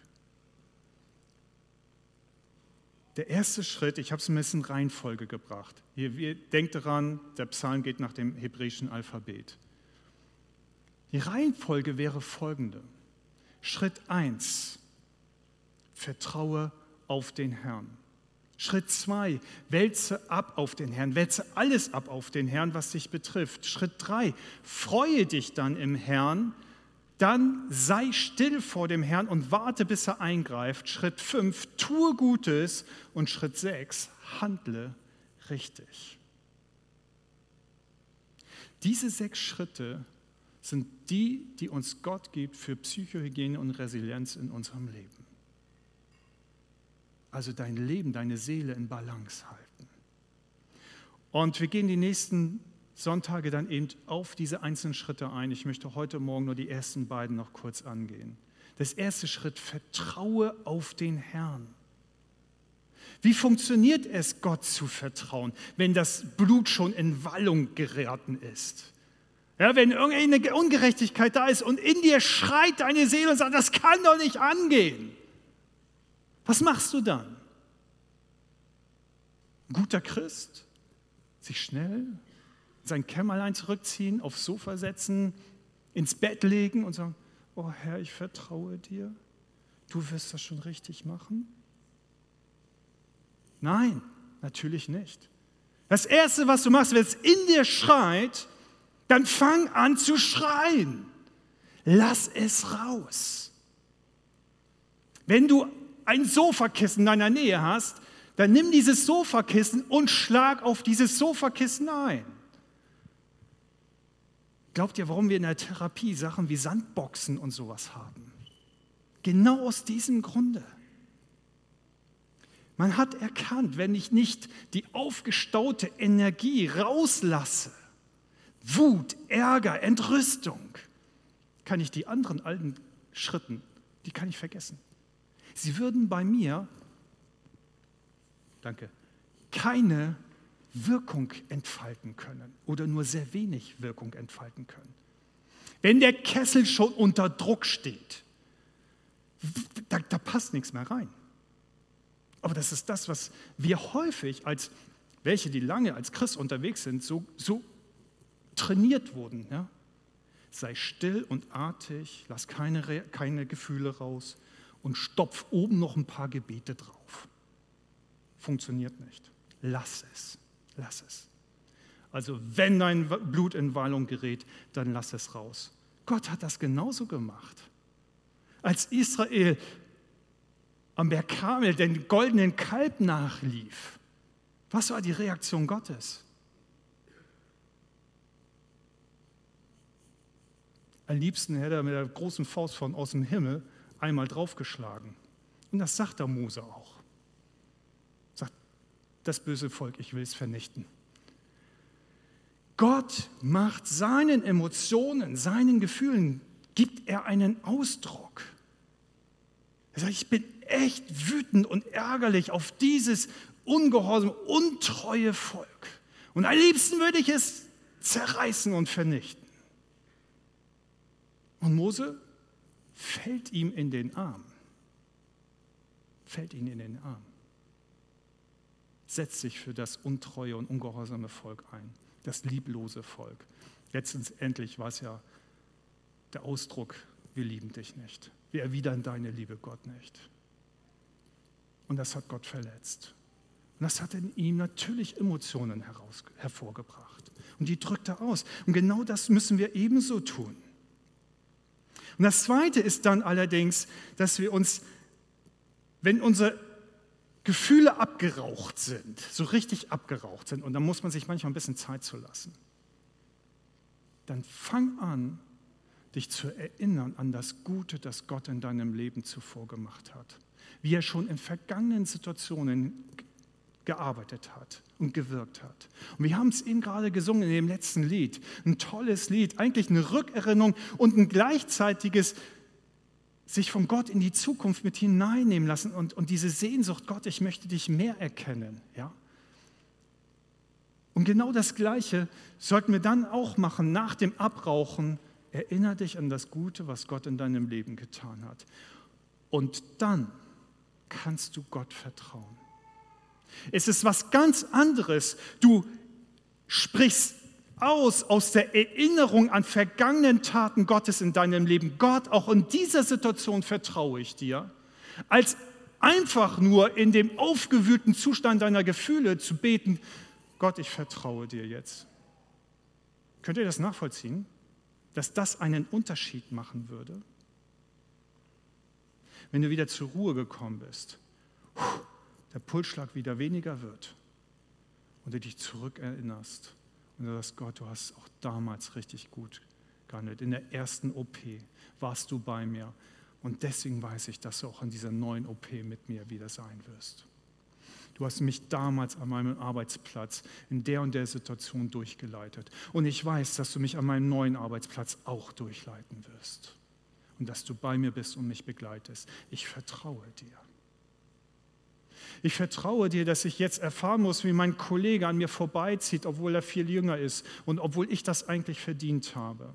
Der erste Schritt, ich habe es ein bisschen Reihenfolge gebracht. Ihr, denkt daran, der Psalm geht nach dem hebräischen Alphabet. Die Reihenfolge wäre folgende. Schritt 1, vertraue auf den Herrn. Schritt zwei, wälze ab auf den Herrn, wälze alles ab auf den Herrn, was dich betrifft. Schritt drei, freue dich dann im Herrn, dann sei still vor dem Herrn und warte, bis er eingreift. Schritt fünf, tue Gutes und Schritt sechs, handle richtig. Diese sechs Schritte sind die, die uns Gott gibt für Psychohygiene und Resilienz in unserem Leben. Also dein Leben, deine Seele in Balance halten. Und wir gehen die nächsten Sonntage dann eben auf diese einzelnen Schritte ein. Ich möchte heute Morgen nur die ersten beiden noch kurz angehen. Das erste Schritt, vertraue auf den Herrn. Wie funktioniert es, Gott zu vertrauen, wenn das Blut schon in Wallung geraten ist? Ja, wenn irgendeine Ungerechtigkeit da ist und in dir schreit deine Seele und sagt, das kann doch nicht angehen. Was machst du dann? Ein guter Christ, sich schnell sein Kämmerlein zurückziehen, aufs Sofa setzen, ins Bett legen und sagen, oh Herr, ich vertraue dir, du wirst das schon richtig machen? Nein, natürlich nicht. Das Erste, was du machst, wenn es in dir schreit, dann fang an zu schreien. Lass es raus. Wenn du ein Sofakissen in deiner Nähe hast, dann nimm dieses Sofakissen und schlag auf dieses Sofakissen ein. Glaubt ihr, warum wir in der Therapie Sachen wie Sandboxen und sowas haben? Genau aus diesem Grunde. Man hat erkannt, wenn ich nicht die aufgestaute Energie rauslasse, Wut, Ärger, Entrüstung, kann ich die anderen alten Schritten, die kann ich vergessen. Sie würden bei mir, danke, keine Wirkung entfalten können oder nur sehr wenig Wirkung entfalten können. Wenn der Kessel schon unter Druck steht, da, da passt nichts mehr rein. Aber das ist das, was wir häufig als welche, die lange als Christ unterwegs sind, so, so trainiert wurden. Ja? Sei still und artig, lass keine, keine Gefühle raus und stopf oben noch ein paar Gebete drauf. Funktioniert nicht. Lass es, lass es. Also wenn dein Blut in Wallung gerät, dann lass es raus. Gott hat das genauso gemacht. Als Israel am Berg Karmel den goldenen Kalb nachlief, was war die Reaktion Gottes? Am liebsten hätte er mit der großen Faust von aus dem Himmel einmal draufgeschlagen. Und das sagt der Mose auch. Das böse Volk, ich will es vernichten. Gott macht seinen Emotionen, seinen Gefühlen, gibt er einen Ausdruck. Er sagt, ich bin echt wütend und ärgerlich auf dieses ungehorsame, untreue Volk. Und am liebsten würde ich es zerreißen und vernichten. Und Mose fällt ihm in den Arm. Fällt ihn in den Arm. Setzt sich für das untreue und ungehorsame Volk ein, das lieblose Volk. Letztendlich war es ja der Ausdruck, wir lieben dich nicht. Wir erwidern deine Liebe, Gott, nicht. Und das hat Gott verletzt. Und das hat in ihm natürlich Emotionen heraus, hervorgebracht. Und die drückt er aus. Und genau das müssen wir ebenso tun. Und das Zweite ist dann allerdings, dass wir uns, wenn unsere Gefühle abgeraucht sind, so richtig abgeraucht sind, und da muss man sich manchmal ein bisschen Zeit zu lassen, dann fang an, dich zu erinnern an das Gute, das Gott in deinem Leben zuvor gemacht hat. Wie er schon in vergangenen Situationen gearbeitet hat und gewirkt hat. Und wir haben es eben gerade gesungen in dem letzten Lied. Ein tolles Lied, eigentlich eine Rückerinnerung und ein gleichzeitiges sich von Gott in die Zukunft mit hineinnehmen lassen und, und diese Sehnsucht, Gott, ich möchte dich mehr erkennen. Ja? Und genau das Gleiche sollten wir dann auch machen nach dem Abrauchen. Erinnere dich an das Gute, was Gott in deinem Leben getan hat. Und dann kannst du Gott vertrauen. Es ist was ganz anderes. Du sprichst aus aus der Erinnerung an vergangenen Taten Gottes in deinem Leben. Gott, auch in dieser Situation vertraue ich dir, als einfach nur in dem aufgewühlten Zustand deiner Gefühle zu beten, Gott, ich vertraue dir jetzt. Könnt ihr das nachvollziehen, dass das einen Unterschied machen würde? Wenn du wieder zur Ruhe gekommen bist, der Pulsschlag wieder weniger wird und du dich zurückerinnerst und du sagst, Gott, du hast auch damals richtig gut gehandelt. In der ersten OP warst du bei mir und deswegen weiß ich, dass du auch in dieser neuen OP mit mir wieder sein wirst. Du hast mich damals an meinem Arbeitsplatz in der und der Situation durchgeleitet. Und ich weiß, dass du mich an meinem neuen Arbeitsplatz auch durchleiten wirst. Und dass du bei mir bist und mich begleitest. Ich vertraue dir. Ich vertraue dir, dass ich jetzt erfahren muss, wie mein Kollege an mir vorbeizieht, obwohl er viel jünger ist und obwohl ich das eigentlich verdient habe.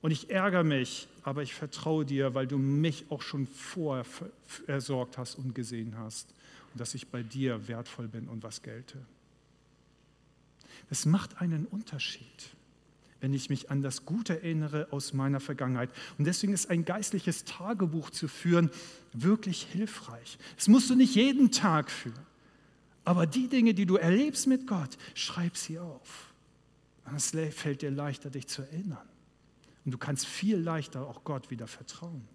Und ich ärgere mich, aber ich vertraue dir, weil du mich auch schon vorher versorgt hast und gesehen hast und dass ich bei dir wertvoll bin und was gelte. Das macht einen Unterschied, wenn ich mich an das Gute erinnere aus meiner Vergangenheit. Und deswegen ist ein geistliches Tagebuch zu führen wirklich hilfreich. Das musst du nicht jeden Tag führen. Aber die Dinge, die du erlebst mit Gott, schreib sie auf. Es fällt dir leichter, dich zu erinnern. Und du kannst viel leichter auch Gott wieder vertrauen.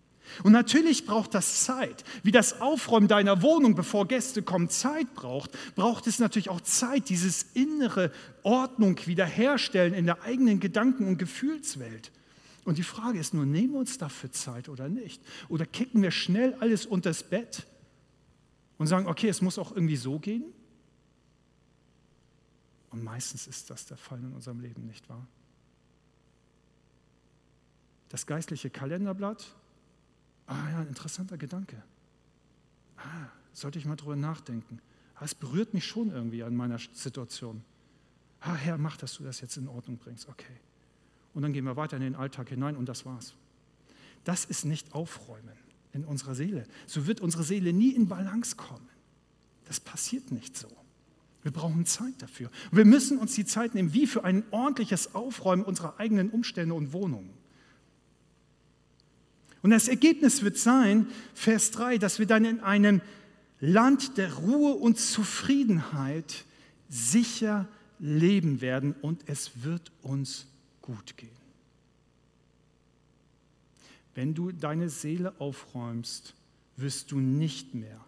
Und natürlich braucht das Zeit. Wie das Aufräumen deiner Wohnung, bevor Gäste kommen, Zeit braucht, braucht es natürlich auch Zeit, dieses innere Ordnung wiederherstellen in der eigenen Gedanken- und Gefühlswelt. Und die Frage ist nur, nehmen wir uns dafür Zeit oder nicht? Oder kicken wir schnell alles unters Bett und sagen, okay, es muss auch irgendwie so gehen? Und meistens ist das der Fall in unserem Leben, nicht wahr? das geistliche Kalenderblatt. Ah ja, ein interessanter Gedanke. Ah, sollte ich mal drüber nachdenken. Es berührt mich schon irgendwie an meiner Situation. Ah, Herr, mach, dass du das jetzt in Ordnung bringst. Okay. Und dann gehen wir weiter in den Alltag hinein und das war's. Das ist nicht Aufräumen in unserer Seele. So wird unsere Seele nie in Balance kommen. Das passiert nicht so. Wir brauchen Zeit dafür. wir müssen uns die Zeit nehmen, wie für ein ordentliches Aufräumen unserer eigenen Umstände und Wohnungen. Und das Ergebnis wird sein, Vers 3, dass wir dann in einem Land der Ruhe und Zufriedenheit sicher leben werden und es wird uns gut gehen. Wenn du deine Seele aufräumst, wirst du nicht mehr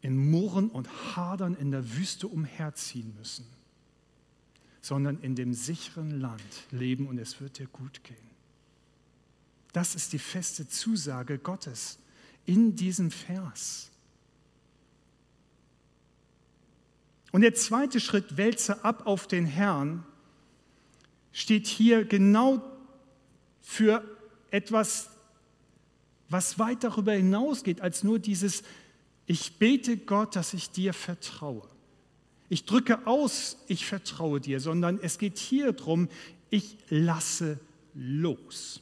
in Murren und Hadern in der Wüste umherziehen müssen, sondern in dem sicheren Land leben und es wird dir gut gehen. Das ist die feste Zusage Gottes in diesem Vers. Und der zweite Schritt, wälze ab auf den Herrn, steht hier genau für etwas, was weit darüber hinausgeht, als nur dieses, ich bete Gott, dass ich dir vertraue. Ich drücke aus, ich vertraue dir, sondern es geht hier darum, ich lasse los.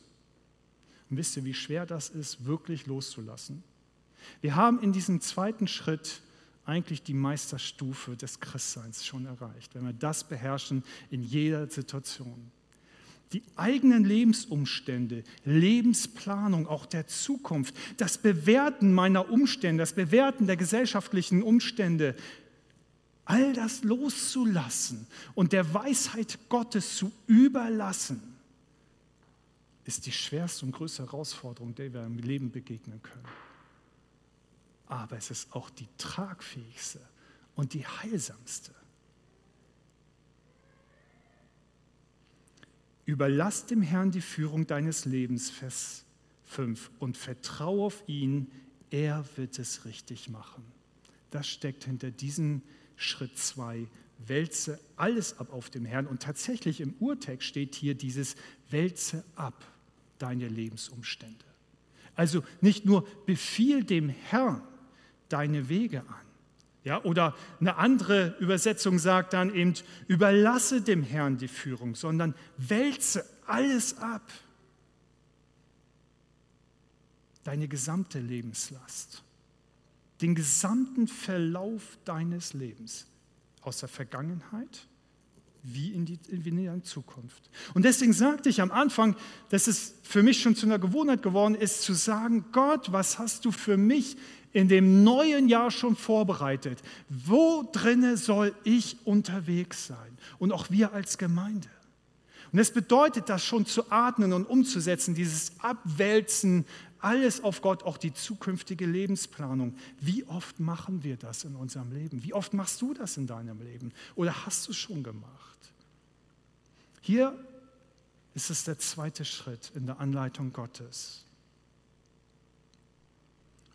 Und wisst ihr, wie schwer das ist, wirklich loszulassen? Wir haben in diesem zweiten Schritt eigentlich die Meisterstufe des Christseins schon erreicht, wenn wir das beherrschen in jeder Situation. Die eigenen Lebensumstände, Lebensplanung, auch der Zukunft, das Bewerten meiner Umstände, das Bewerten der gesellschaftlichen Umstände, all das loszulassen und der Weisheit Gottes zu überlassen ist die schwerste und größte Herausforderung, der wir im Leben begegnen können. Aber es ist auch die tragfähigste und die heilsamste. Überlass dem Herrn die Führung deines Lebens, Vers 5, und vertraue auf ihn, er wird es richtig machen. Das steckt hinter diesem Schritt 2. Wälze alles ab auf dem Herrn. Und tatsächlich im Urtext steht hier dieses Wälze ab deine Lebensumstände. Also nicht nur befiehl dem Herrn deine Wege an. Ja, oder eine andere Übersetzung sagt dann eben, überlasse dem Herrn die Führung, sondern wälze alles ab. Deine gesamte Lebenslast, den gesamten Verlauf deines Lebens aus der Vergangenheit, wie in die, in die Zukunft. Und deswegen sagte ich am Anfang, dass es für mich schon zu einer Gewohnheit geworden ist, zu sagen, Gott, was hast du für mich in dem neuen Jahr schon vorbereitet? Wo drinne soll ich unterwegs sein? Und auch wir als Gemeinde. Und es bedeutet das schon zu atmen und umzusetzen, dieses Abwälzen, alles auf Gott, auch die zukünftige Lebensplanung. Wie oft machen wir das in unserem Leben? Wie oft machst du das in deinem Leben? Oder hast du es schon gemacht? Hier ist es der zweite Schritt in der Anleitung Gottes.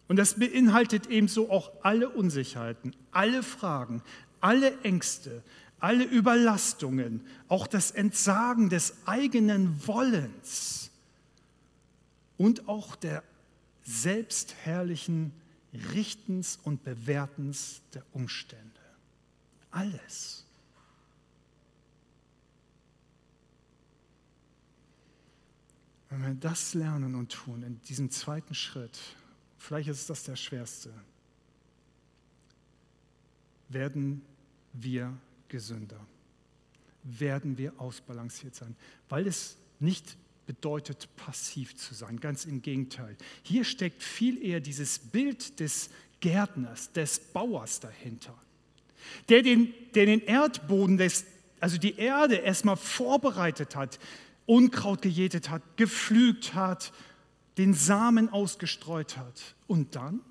Und das beinhaltet ebenso auch alle Unsicherheiten, alle Fragen, alle Ängste, alle Überlastungen, auch das Entsagen des eigenen Wollens und auch der selbstherrlichen Richtens und Bewertens der Umstände. Alles. Wenn wir das lernen und tun in diesem zweiten Schritt, vielleicht ist das der schwerste, werden wir gesünder, werden wir ausbalanciert sein, weil es nicht bedeutet, passiv zu sein, ganz im Gegenteil. Hier steckt viel eher dieses Bild des Gärtners, des Bauers dahinter, der den, der den Erdboden, des, also die Erde erstmal vorbereitet hat, Unkraut gejätet hat, gepflügt hat, den Samen ausgestreut hat. Und dann?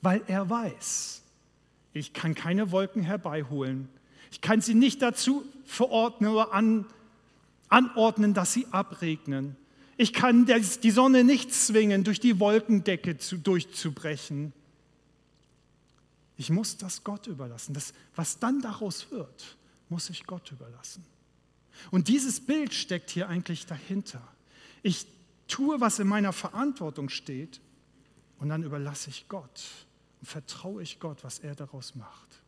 Weil er weiß, ich kann keine Wolken herbeiholen. Ich kann sie nicht dazu verordnen oder an, anordnen, dass sie abregnen. Ich kann die Sonne nicht zwingen, durch die Wolkendecke zu, durchzubrechen. Ich muss das Gott überlassen. Das, was dann daraus wird, muss ich Gott überlassen. Und dieses Bild steckt hier eigentlich dahinter. Ich tue, was in meiner Verantwortung steht, und dann überlasse ich Gott vertraue ich Gott, was er daraus macht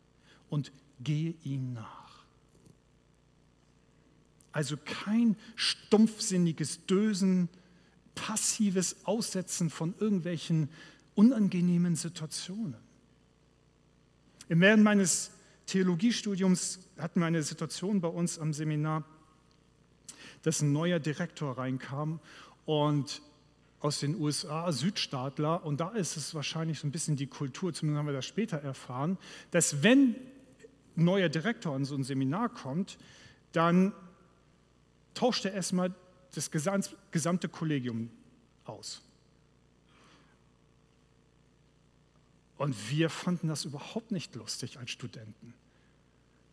und gehe ihm nach. Also kein stumpfsinniges Dösen, passives Aussetzen von irgendwelchen unangenehmen Situationen. Im Während meines Theologiestudiums hatten wir eine Situation bei uns am Seminar, dass ein neuer Direktor reinkam und aus den USA, Südstaatler, und da ist es wahrscheinlich so ein bisschen die Kultur, zumindest haben wir das später erfahren, dass wenn ein neuer Direktor in so ein Seminar kommt, dann tauscht er erstmal das gesamte Kollegium aus. Und wir fanden das überhaupt nicht lustig als Studenten.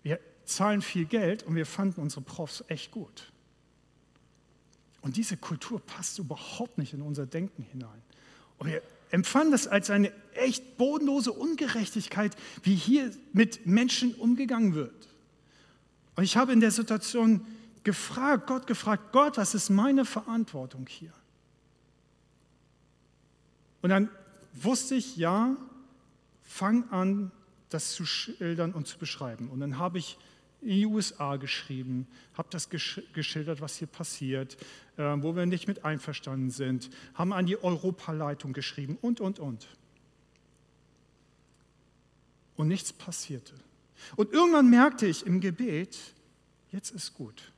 Wir zahlen viel Geld und wir fanden unsere Profs echt gut. Und diese Kultur passt überhaupt nicht in unser Denken hinein. Und wir empfanden das als eine echt bodenlose Ungerechtigkeit, wie hier mit Menschen umgegangen wird. Und ich habe in der Situation gefragt, Gott gefragt, Gott, was ist meine Verantwortung hier? Und dann wusste ich, ja, fang an, das zu schildern und zu beschreiben. Und dann habe ich in die USA geschrieben, habe das geschildert, was hier passiert, äh, wo wir nicht mit einverstanden sind, haben an die Europaleitung geschrieben und, und, und. Und nichts passierte. Und irgendwann merkte ich im Gebet, jetzt ist gut.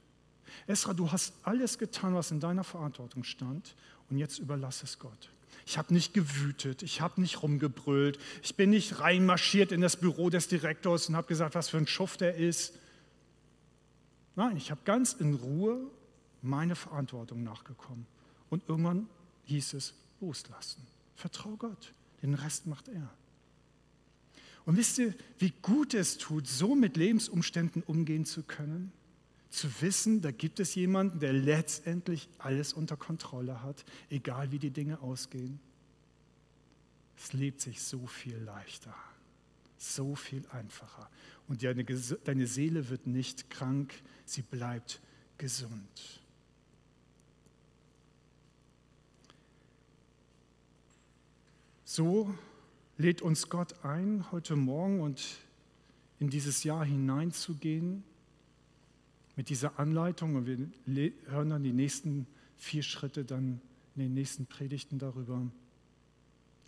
Esra, du hast alles getan, was in deiner Verantwortung stand, und jetzt überlass es Gott. Ich habe nicht gewütet, ich habe nicht rumgebrüllt, ich bin nicht reinmarschiert in das Büro des Direktors und habe gesagt, was für ein Schuft er ist. Nein, ich habe ganz in Ruhe meine Verantwortung nachgekommen. Und irgendwann hieß es, loslassen. Vertrau Gott, den Rest macht er. Und wisst ihr, wie gut es tut, so mit Lebensumständen umgehen zu können? Zu wissen, da gibt es jemanden, der letztendlich alles unter Kontrolle hat, egal wie die Dinge ausgehen. Es lebt sich so viel leichter, so viel einfacher. Und deine, deine Seele wird nicht krank, sie bleibt gesund. So lädt uns Gott ein, heute Morgen und in dieses Jahr hineinzugehen mit dieser Anleitung. Und wir hören dann die nächsten vier Schritte dann in den nächsten Predigten darüber.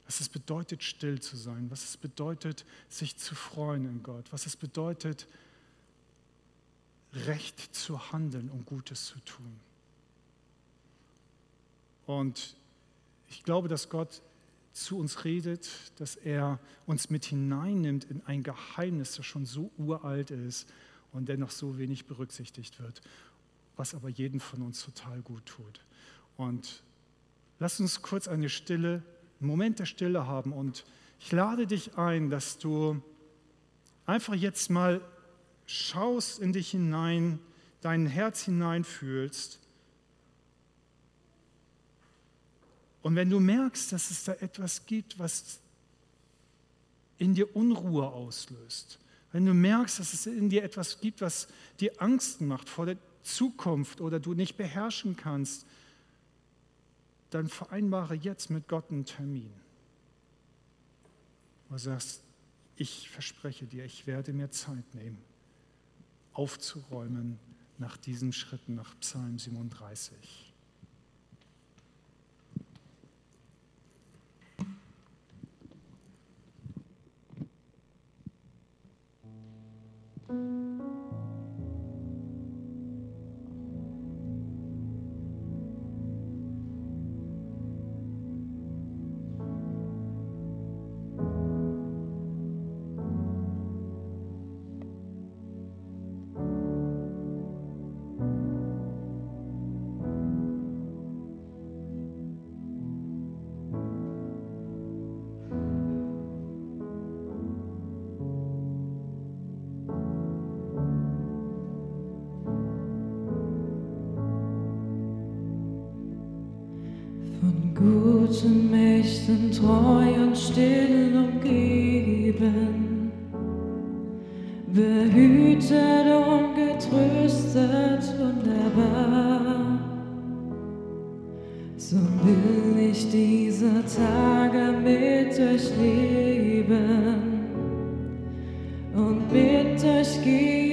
Was es bedeutet, still zu sein, was es bedeutet, sich zu freuen in Gott, was es bedeutet, recht zu handeln und Gutes zu tun. Und ich glaube, dass Gott zu uns redet, dass er uns mit hineinnimmt in ein Geheimnis, das schon so uralt ist und dennoch so wenig berücksichtigt wird, was aber jeden von uns total gut tut. Und lass uns kurz eine Stille, einen Moment der Stille haben. Und ich lade dich ein, dass du einfach jetzt mal schaust in dich hinein, dein Herz hineinfühlst. Und wenn du merkst, dass es da etwas gibt, was in dir Unruhe auslöst, wenn du merkst, dass es in dir etwas gibt, was dir Angst macht vor der Zukunft oder du nicht beherrschen kannst, dann vereinbare jetzt mit Gott einen Termin. Du sagst, ich verspreche dir, ich werde mir Zeit nehmen, aufzuräumen nach diesen Schritten, nach Psalm 37. guten Tage mit euch leben und mit euch gehen